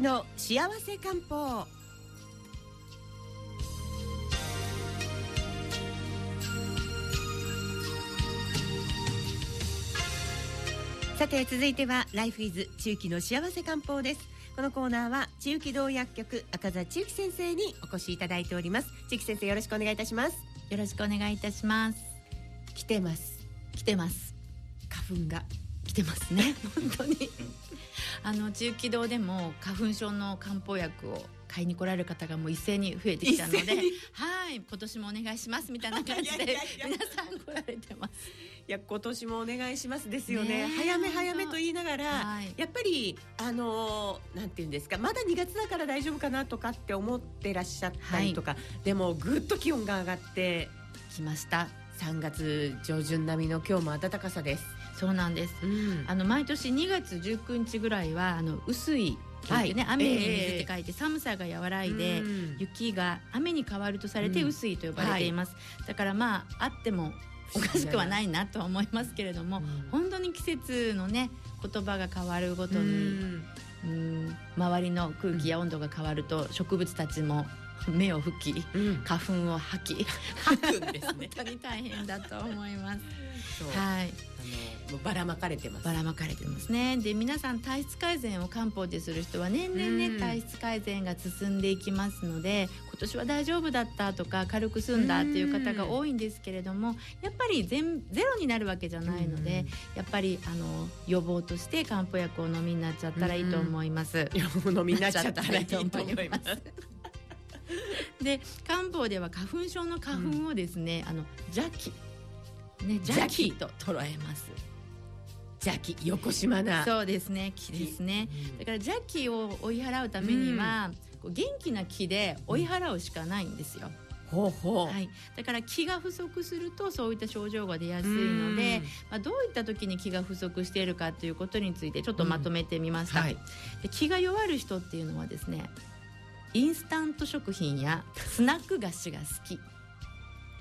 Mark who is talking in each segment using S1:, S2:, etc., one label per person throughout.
S1: きの幸せ漢方。さて続いてはライフイズ中期の幸せ漢方です。このコーナーは中期道薬局赤座中期先生にお越しいただいております。中期先生よろしくお願いいたします。
S2: よろしくお願いいたします。
S1: 来てます。
S2: 来てます。
S1: 花粉が
S2: 来てますね。本当に。あの中期堂でも花粉症の漢方薬を買いに来られる方がもう一斉に増えてきたのではい。今年もお願いしますみたいな感じで皆さん来られてます。
S1: いや今年もお願いしますですよね。早め早めと言いながら、はい、やっぱりあのなんて言うんですかまだ2月だから大丈夫かなとかって思ってらっしゃったりとか、はい、でもぐっと気温が上がって
S2: きました。
S1: 3月上旬並みの今日も暖かさです
S2: そうなんです、うん、あの毎年2月19日ぐらいはあの薄いはい、ね、雨に水って書いて、寒さが和らいで、雪が雨に変わるとされて薄いと呼ばれています、はい、だからまああってもおかしくはないなと思いますけれども、うん、本当に季節のね言葉が変わるごとに、うん、周りの空気や温度が変わると植物たちも 目を吹き、うん、花粉を吐き。
S1: 吐くんですね。
S2: 本当に大変だと思います。
S1: はい。あのばらまかれてます。
S2: ばらまかれてますね。で皆さん体質改善を漢方でする人は年々ね、うん、体質改善が進んでいきますので今年は大丈夫だったとか軽く済んだっていう方が多いんですけれどもやっぱり全ゼロになるわけじゃないのでやっぱりあの予防として漢方薬を飲みになっちゃったらいいと思います。
S1: 飲みになっちゃったらいいと思います。
S2: で漢方では花粉症の花粉をですね、うん、あの邪気。ね邪気。と捉えます。
S1: 邪気。横島な
S2: そうですね。気ですね、うん、だから邪気を追い払うためには、うん、元気な気で追い払うしかないんですよ、
S1: ほうほう。
S2: はい、だから気が不足するとそういった症状が出やすいので、まあ、どういった時に気が不足しているかということについてちょっとまとめてみました、うんはい、で気が弱る人っていうのはですねインスタント食品やスナック菓子が好き。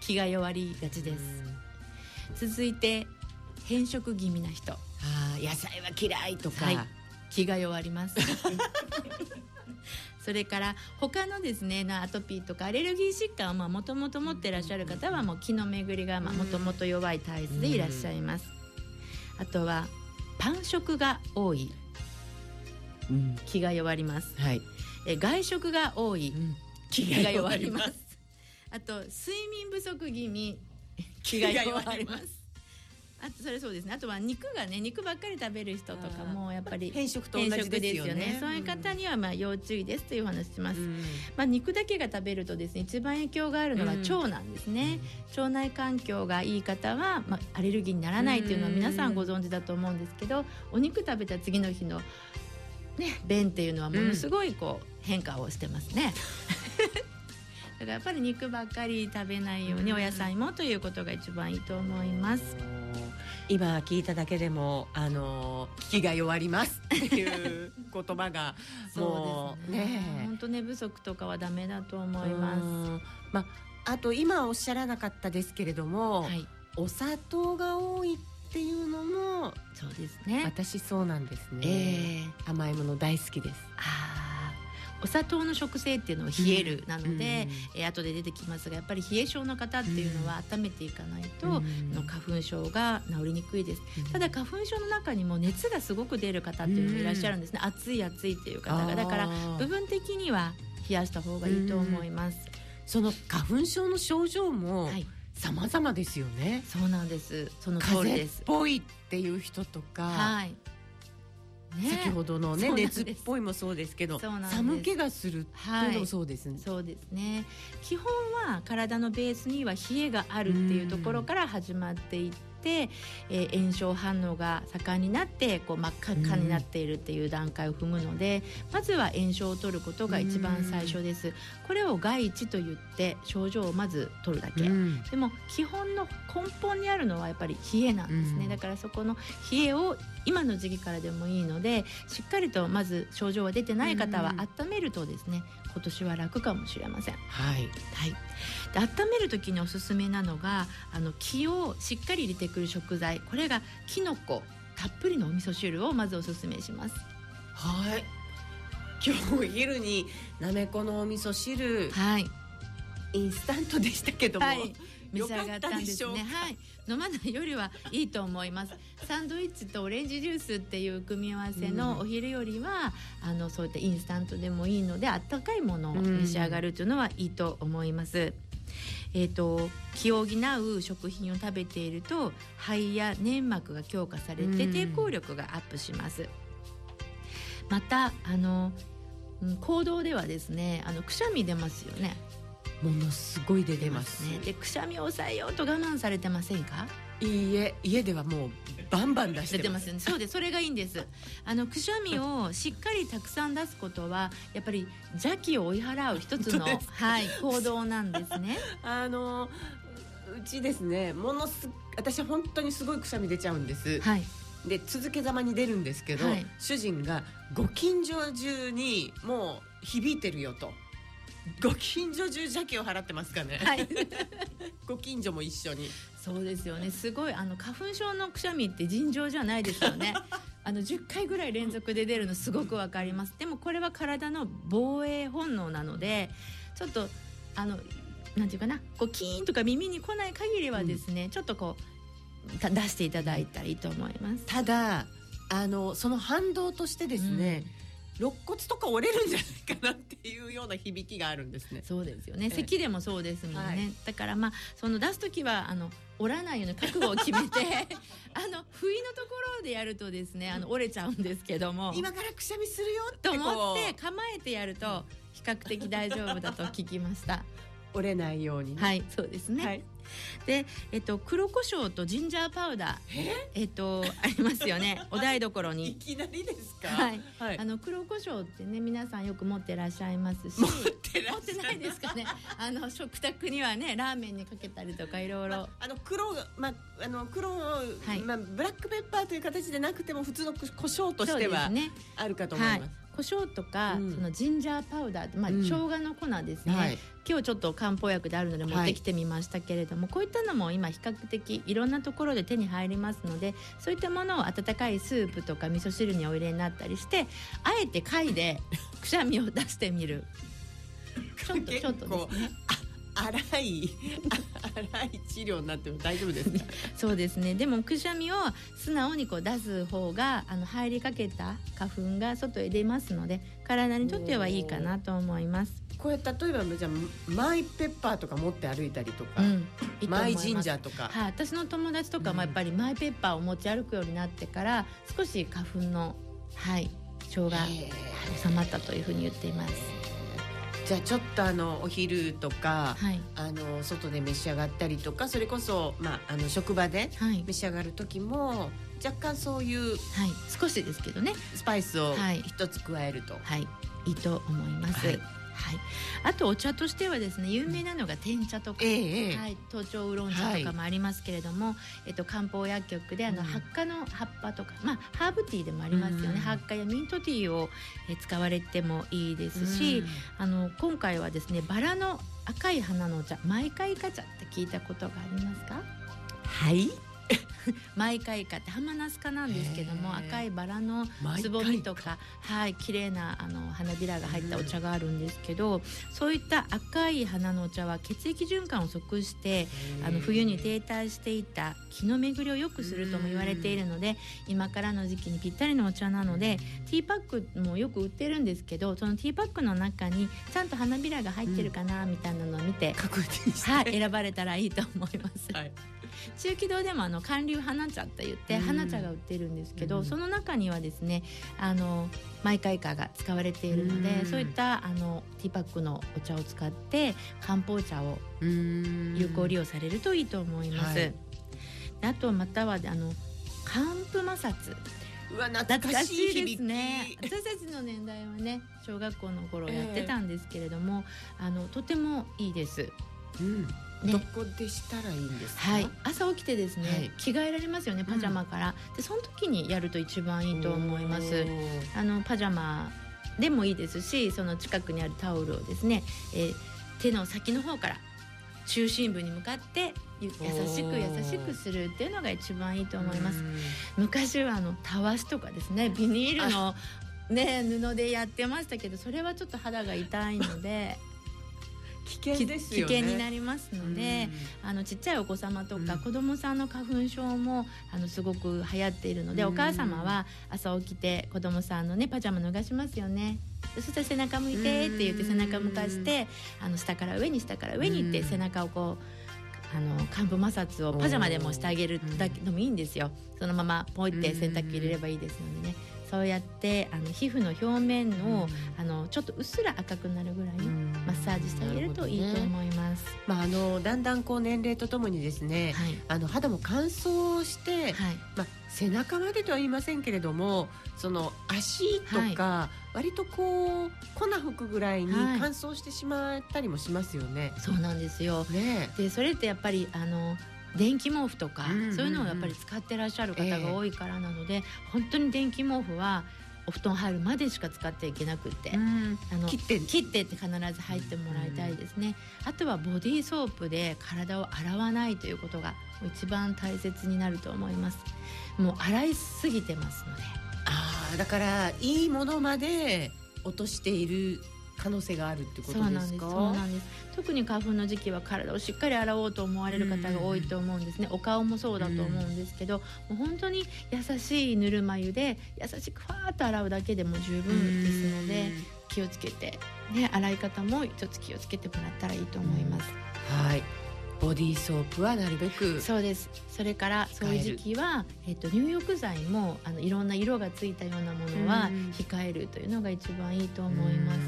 S2: 気が弱りがちです。続いて変色気味な人。あ
S1: 野菜は嫌いとか、
S2: はい、気が弱ります。それから他のですねアトピーとかアレルギー疾患をもともと持っていらっしゃる方はもう気の巡りがもともと弱い体質でいらっしゃいます。あとはパン食が多い、うん、気が弱ります、はい、え外食が多い、うん、気が弱ります。あと睡眠不足気味 気が弱ります。あとそれそうですね。あとは肉がね肉ばっかり食べる人とかもやっぱり
S1: 変色と同じですよね、
S2: ね、そういう方にはまあ要注意ですというお話します、うん、まあ肉だけが食べるとですね一番影響があるのが腸なんですね、うん、腸内環境がいい方はまあアレルギーにならないというのは皆さんご存知だと思うんですけどお肉食べた次の日のね便っていうのはものすごいこう変化をしてますね。だからやっぱり肉ばっかり食べないようにお野菜もということが一番いいと思います。
S1: 今聞いただけでもあの気が弱ります。っていう言葉がもうね。
S2: 本当寝不足とかはダメだと思います。
S1: まああと今おっしゃらなかったですけれども、はい、お砂糖が多いっていうのも
S2: そうですね。
S1: 私そうなんですね、えー、甘いもの大好きです。
S2: あお砂糖の食性っていうのは冷えるなので、うん、えー、後で出てきますがやっぱり冷え症の方っていうのは温めていかないと、うん、の花粉症が治りにくいです、うん、ただ花粉症の中にも熱がすごく出る方っていうのもいらっしゃるんですね、暑い暑いっていう方が。だから部分的には冷やした方がいいと思います、
S1: その花粉症の症状も、はい。様々ですよね。
S2: そうなんです。その通りです。
S1: っぽいっていう人とか、はい、ね、先ほどのね熱っぽいもそうですけど寒気がするっていうのもそうですね、はい、
S2: そうですね。基本は体のベースには冷えがあるっていうところから始まっていて、えー、炎症反応が盛んになってこう真っ赤っかになっているっていう段階を踏むので、うん、まずは炎症を取ることが一番最初です。うん、これを外一と言って症状をまず取るだけ、うん、でも基本の根本にあるのはやっぱり冷えなんですね、だからそこの冷えを今の時期からでもいいのでしっかりとまず症状が出てない方は温めるとですね今年は楽かもしれません。
S1: はい、
S2: はい、で温める時におすすめなのがあの気をしっかり入れてくる食材。これがきのこたっぷりのお味噌汁をまずおすすめします。
S1: はい。今日お昼になめこのお味噌汁、はい、インスタントでしたけども、はい、
S2: 召し上がったんですねはい。飲まないよりはいいと思います。サンドイッチとオレンジジュースっていう組み合わせのお昼よりは、うん、あのそういったインスタントでもいいのであったかいものを召し上がるというのはいいと思います、うんえーと、気を補う食品を食べていると肺や粘膜が強化されて抵抗力がアップします。またあの行動ではですねあのくしゃみ出ますよね。
S1: ものすごい出てます
S2: ね。でくしゃみを抑えようと我慢されてませんか？
S1: いいえ家ではもうバンバン出して
S2: ます。よね。そうでそれがいいんです。あのくしゃみをしっかりたくさん出すことはやっぱり邪気を追い払う一つのはい行動なんですね。
S1: あのうちですねものす私は本当にすごいくしゃみ出ちゃうんです、はい、で続けざまに出るんですけど、はい、主人がご近所中にもう響いてるよとご近所中邪気を払ってますかね。はい。ご近所も一緒に。
S2: そうですよね。すごいあの花粉症のくしゃみって尋常じゃないですよね。あの10回ぐらい連続で出るのすごくわかります。でもこれは体の防衛本能なので、ちょっとあのなんていうかな、こうキーンとか耳に来ない限りはですね、うん、ちょっとこう出していただいたらいいと思います。
S1: ただあのその反動としてですね。うん肋骨とか折れるんじゃないかなっていうような響きがあるんですね。
S2: そうですよね。咳でもそうですもんね。はい、だからまあその出す時はあの折らないような覚悟を決めて あの不意のところでやるとですねあの折れちゃうんですけども
S1: 今からくしゃみするよ
S2: と思って構えてやると比較的大丈夫だと聞きました。
S1: 折れないように、
S2: ね、はいそうですね、はい、で、えっと、黒胡椒とジンジャーパウダー。え？っとありますよね。お台所に。
S1: い。きなりですか？
S2: はい、はい、あの黒胡椒ってね皆さんよく持ってらっしゃいますし。
S1: 持って
S2: 持ってないですかね。あの食卓にはねラーメンにかけたりとかいろいろ。
S1: あの黒まああの黒、はい、まあブラックペッパーという形でなくても普通の胡椒としては、ね、あるかと思います、はい
S2: 胡椒とか、うん、そのジンジャーパウダー、まあ、生姜の粉ですね、はい、今日ちょっと漢方薬であるので持ってきてみましたけれども、はい、こういったのも今比較的いろんなところで手に入りますのでそういったものを温かいスープとか味噌汁にお入れになったりしてあえて貝でくしゃみを出してみる。ちょっとちょっとですね。
S1: 荒い荒い治療になっても大丈夫ですか
S2: そうですね。でもくしゃみを素直にこう出す方があの入りかけた花粉が外へ出ますので体にとってはいいかなと思います。
S1: これ例えばじゃあマイペッパーとか持って歩いたりとか、うん、いいマイジンジャーとか、
S2: はい、私の友達とかもやっぱりマイペッパーを持ち歩くようになってから少し花粉のはい症が収まったというふうに言っています。
S1: じゃあちょっとあのお昼とか、はい、あの外で召し上がったりとかそれこそ、まあ、あの職場で召し上がる時も、若干そういう、はい、
S2: 少しですけどね
S1: スパイスを一つ加えると、
S2: はい、いいと思います。はいはい、あとお茶としてはですね有名なのが天茶とか、えはい、頭頂ウーロン茶とかもありますけれども、はい、えっと、漢方薬局であの、発火の葉っぱとか、まあ、ハーブティーでもありますよね、うん、発火やミントティーを、え使われてもいいですし、うん、あの今回はですねバラの赤い花のお茶マイカイカ茶って聞いたことがありますか？
S1: はい
S2: マイカイカってハマナス科なんですけども赤いバラのつぼみとかはい綺麗なあの花びらが入ったお茶があるんですけどそういった赤い花のお茶は血液循環を促してあの冬に停滞していた気の巡りを良くするとも言われているので今からの時期にぴったりのお茶なのでティーパックもよく売ってるんですけどそのティーパックの中にちゃんと花びらが入ってるかなみたいなのを見て、はい、選ばれたらいいと思います。はい。中気堂でもあの寒流花茶って言って花茶が売ってるんですけど、その中にはですねあのマイカイカが使われているので、そういったあのティーパックのお茶を使って漢方茶を有効利用されるといいと思います。はい、あとまたはあの寒風摩擦。
S1: うわ懐かしいですね。
S2: 私たちの年代はね小学校の頃やってたんですけれども、えー、あのとてもいいです。
S1: うん。ね、どこでしたらいいんです
S2: はい、朝起きてですね、はい、着替えられますよねパジャマから、うん、でその時にやると一番いいと思います。あのパジャマでもいいですしその近くにあるタオルをですね、えー、手の先の方から中心部に向かって優しく優しくするっていうのが一番いいと思います。昔はあのたわしとかですねビニールのね布でやってましたけどそれはちょっと肌が痛いので
S1: 危険ですよ
S2: ね。危険になりますので、あのちっちゃいお子様とか、うん、子供さんの花粉症もあのすごく流行っているので、うん、お母様は朝起きて子供さんのねパジャマ脱がしますよね。そしたら背中向いてって言って背中向かしてあの下から上に下から上にって背中をこうあの幹部摩擦をパジャマでもしてあげるだけでもいいんですよ。そのままポイって洗濯機入れればいいですのでねそうやってあの皮膚の表面の,、あのちょっとうっすら赤くなるぐらいマッサージしてあげるといいと思います。ね、
S1: まああのだんだんこう年齢とともにですね、はい、あの肌も乾燥して、はい、まあ背中までとは言いませんけれども、その足とか、はい、割とこう粉吹くぐらいに乾燥してしまったりもしますよね。
S2: そうなんですよ。ね、でそれってやっぱりあの電気毛布とか、そういうのをやっぱり使ってらっしゃる方が多いからなので、えー、本当に電気毛布はお布団入るまでしか使っていけなくて、あの切って。切ってって必ず入ってもらいたいですね、あとはボディーソープで体を洗わないということが一番大切になると思います。もう洗いすぎてますので。
S1: ああだからいいものまで落としている可能性があるってことですか？
S2: そうなんです特に花粉の時期は体をしっかり洗おうと思われる方が多いと思うんですね。お顔もそうだと思うんですけどもう本当に優しいぬるま湯で優しくファーッと洗うだけでも十分ですので気をつけて、ね、洗い方も一つ気をつけてもらったらいいと思います。
S1: はい。ボディーソープはなるべく
S2: そうです。それからそういう時期は、えっと、入浴剤もあのいろんな色がついたようなものは控えるというのが一番いいと思います。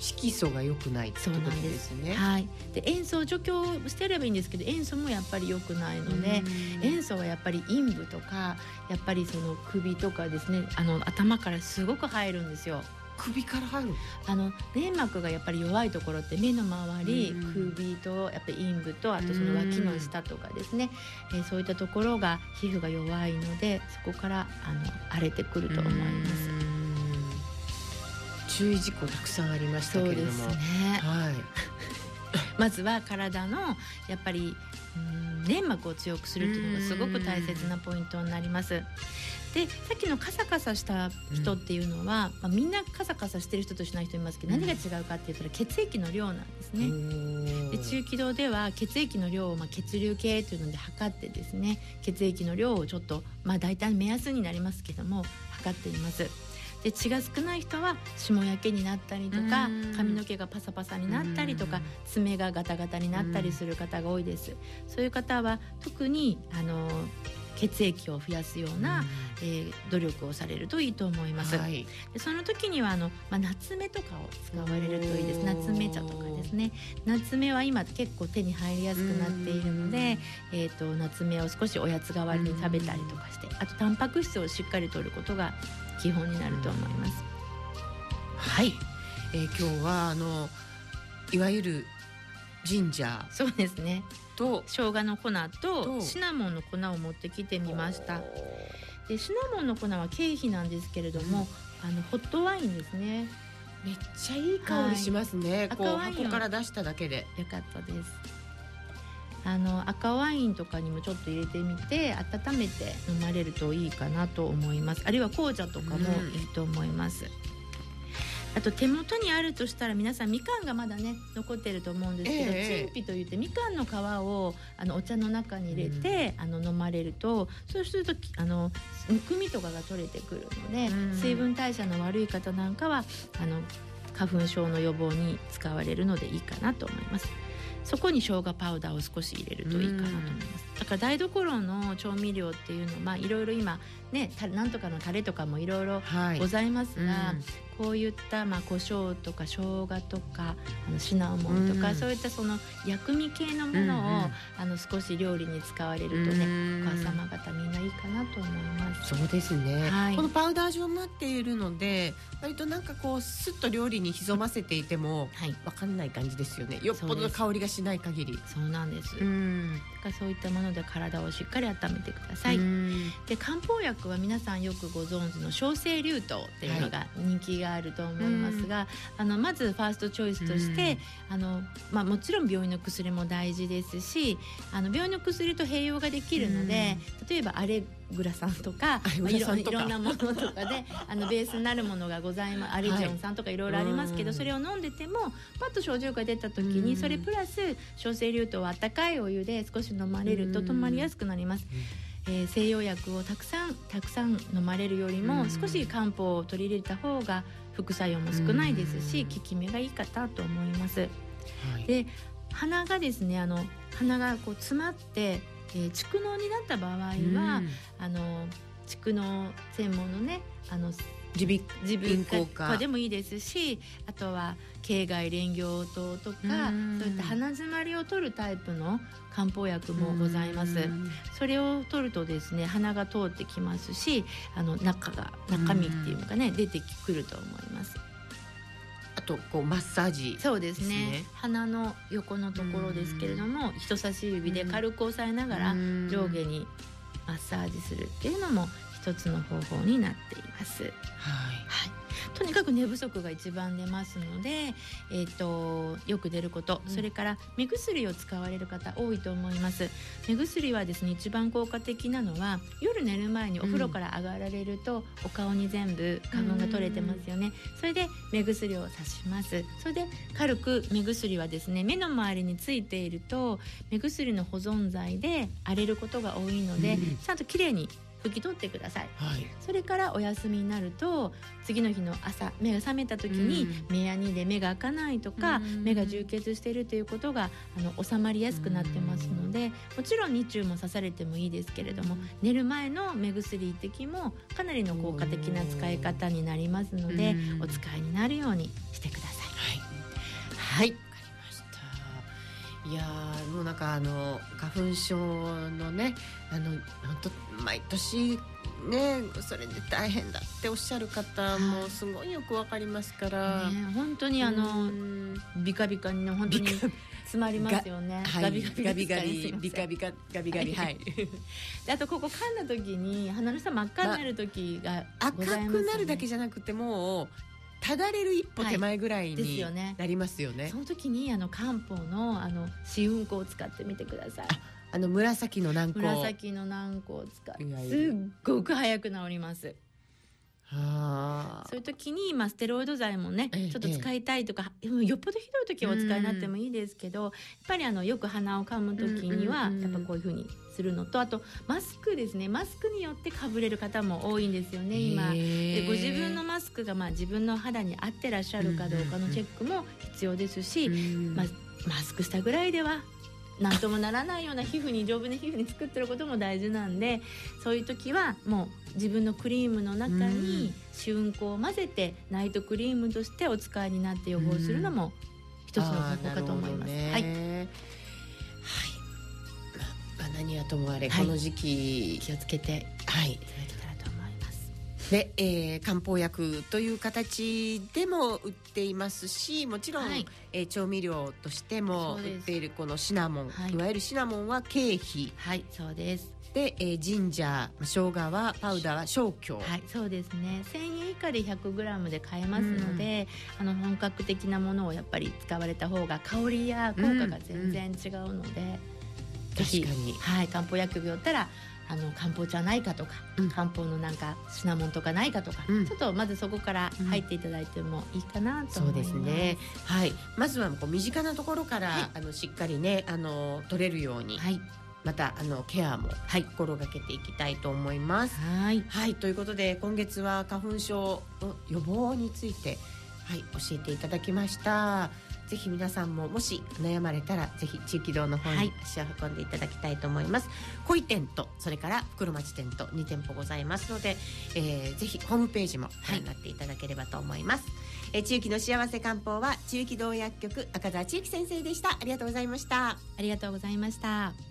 S1: 色素が良くないってことですね。
S2: はい。で塩素除去してればいいんですけど塩素もやっぱり良くないので塩素はやっぱり陰部とかやっぱりその首とかですねあの頭からすごく入るんですよ。
S1: 首から入る
S2: あの粘膜がやっぱり弱いところって目の周り首とやっぱり陰部とあとその脇の下とかですね、えー、そういったところが皮膚が弱いのでそこからあの荒れてくると思います。
S1: 注意事項たくさんありましたけれども、ね、はい、
S2: まずは体のやっぱり粘膜を強くするっていうのがすごく大切なポイントになります。でさっきのカサカサした人っていうのは、うん、まあ、みんなカサカサしてる人としない人いますけど、何が違うかって言ったら血液の量なんですね。で中気道では血液の量をまあ血流計というので測ってですね血液の量をちょっとまあ大体目安になりますけども測っています。で血が少ない人は霜焼けになったりとか髪の毛がパサパサになったりとか爪がガタガタになったりする方が多いです。そういう方は特にあの血液を増やすような、えー、努力をされるといいと思います。はい、でその時にはあの、まあ、夏目とかを使われるといいです。夏目茶とかですね。夏目は今結構手に入りやすくなっているので、えっ、ー、と夏目を少しおやつ代わりに食べたりとかして、あとタンパク質をしっかりとることが基本になると思います。
S1: はい、えー、今日はあのいわゆるジンジャー
S2: そうですね。と。生姜の粉とシナモンの粉を持ってきてみました。でシナモンの粉は経費なんですけれども、うん、あのホットワインですね。
S1: めっちゃいい香りしますね、はい、こう箱から出しただけで。
S2: よかったです。あの赤ワインとかにもちょっと入れてみて温めて飲まれるといいかなと思います。あるいは紅茶とかもいいと思います、うんあと手元にあるとしたら皆さんみかんがまだね残ってると思うんですけど、えー、陳皮といってみかんの皮をあのお茶の中に入れて、うん、あの飲まれるとそうするとあのむくみとかが取れてくるので、うん、水分代謝の悪い方なんかはあの花粉症の予防に使われるのでいいかなと思います。そこに生姜パウダーを少し入れるといいかなと思います。だから台所の調味料っていうのはまあいろいろ今ねなんとかのタレとかもいろいろございますが、はいうん、こういったまあ胡椒とか生姜とかあのシナモンとか、うん、そういったその薬味系のものを、うんうん、あの少し料理に使われるとね、お母様方みんないいかなと思います。
S1: そうですね、はい、このパウダー状になっているので割となんかこうすっと料理に潜ませていてもわかんない感じですよね。よっぽどの香りがしない限り。
S2: そうなんです。うん、だそういったもので体をしっかり温めてください。で漢方薬は皆さんよくご存知の小生竜頭っていうのが人気ががあると思いますが、あのまずファーストチョイスとして、あのまあ、もちろん病院の薬も大事ですしあの病院の薬と併用ができるので、例えばアレグラさんとか、まあ、いろいろんなものとかで あのベースになるものがございますアリジョンさんとかいろいろありますけど、はい、それを飲んでてもパッと症状が出た時にそれプラス小生流糖は温かいお湯で少し飲まれると止まりやすくなります。えー、西洋薬をたくさんたくさん飲まれるよりも少し漢方を取り入れた方が副作用も少ないですし効き目がいいかなと思います。はい、で鼻がですねあの鼻がこう詰まってえー、蓄膿になった場合は、蓄膿専門のねあの
S1: 耳鼻
S2: 咽喉科でもいいですしあとは経外連行糖とかそういった鼻詰まりを取るタイプの漢方薬もございます。それを取るとですね鼻が通ってきますしあの中が中身っていうのがね出てくると思います。
S1: あとこうマッサージ、
S2: ね、そうですね。鼻の横のところですけれども人差し指で軽く押さえながら上下にマッサージするっていうのも一つの方法になっています。はい、はい。とにかく寝不足が一番出ますので、えーと、よく出ること、うん、それから目薬を使われる方多いと思います。目薬はですね一番効果的なのは夜寝る前にお風呂から上がられると、うん、お顔に全部花粉が取れてますよね、それで目薬をさします。それで軽く目薬はですね目の周りについていると目薬の保存剤で荒れることが多いので、うん、ちゃんときれいに拭き取ってください、はい、それからお休みになると次の日の朝目が覚めた時に目やにで目が開かないとか、目が充血しているということがあの収まりやすくなってますのでもちろん日中も刺されてもいいですけれども寝る前の目薬一滴もかなりの効果的な使い方になりますのでお使いになるようにしてください。
S1: はい、はいいやもうなんかあの花粉症のねあの本当毎年ねそれで大変だっておっしゃる方もすごいよくわかりますから、
S2: ね、本当にあのビカビカにね本当に詰まりますよね。
S1: はい、ガビガビガビガビビカビカガビガビはい。
S2: であとここ噛んだ時に鼻の下真っ赤になる時が、
S1: 赤くなるだけじゃなくてもただれる一歩手前ぐらいになりますよね。はい、
S2: その時にあの漢方のあの試運行を使ってみてください。
S1: あの紫の軟膏。
S2: 紫の軟膏を使ってすっごく早く治ります。そういう時に、まあ、ステロイド剤もね、ちょっと使いたいとか、ええ、よっぽどひどい時はお使いになってもいいですけど、やっぱりあのよく鼻をかむ時には、やっぱこういうふうにするのとあとマスクですね。マスクによってかぶれる方も多いんですよね今。でご自分のマスクがまあ自分の肌に合ってらっしゃるかどうかのチェックも必要ですし、まあ、マスクしたぐらいでは何ともならないような皮膚に丈夫な皮膚に作ってることも大事なんでそういう時はもう自分のクリームの中に試運行を混ぜてナイトクリームとしてお使いになって予防するのも一つの方法かと思います。はい、
S1: 何はともあれ、この時期
S2: 気をつけて
S1: はい。で、えー、漢方薬という形でも売っていますしもちろん、はい、えー、調味料としても売っているこのシナモン、はい、いわゆるシナモンは経費。
S2: はいそうです。
S1: で、えー、ジンジャー生姜はパウダーは生姜
S2: はいそうですね。1000円以下で 100g で買えますので、うん、あの本格的なものをやっぱり使われた方が香りや効果が全然違うので、うんうん、
S1: 確かに、
S2: はい、漢方薬業ったらあの漢方茶ないかとか、うん、漢方のなんかシナモンとかないかとか、うん、ちょっとまずそこから入っていただいてもいいかなと思います。そうですね。
S1: はい。まずはこう身近なところから、はい、あのしっかりねあの取れるように。はい。またあのケアも、はい、心がけていきたいと思います。はい、はい、ということで今月は花粉症の予防について、はい、教えていただきました。ぜひ皆さんももし悩まれたらぜひ地域堂の方に足を運んでいただきたいと思います。小、井、店とそれから袋町店と2店舗ございますので、えー、ぜひホームページもご覧になっていただければと思います。はい、えー、地域の幸せ漢方は地域堂薬局赤澤千幸先生でした。ありがとうございました。
S2: ありがとうございました。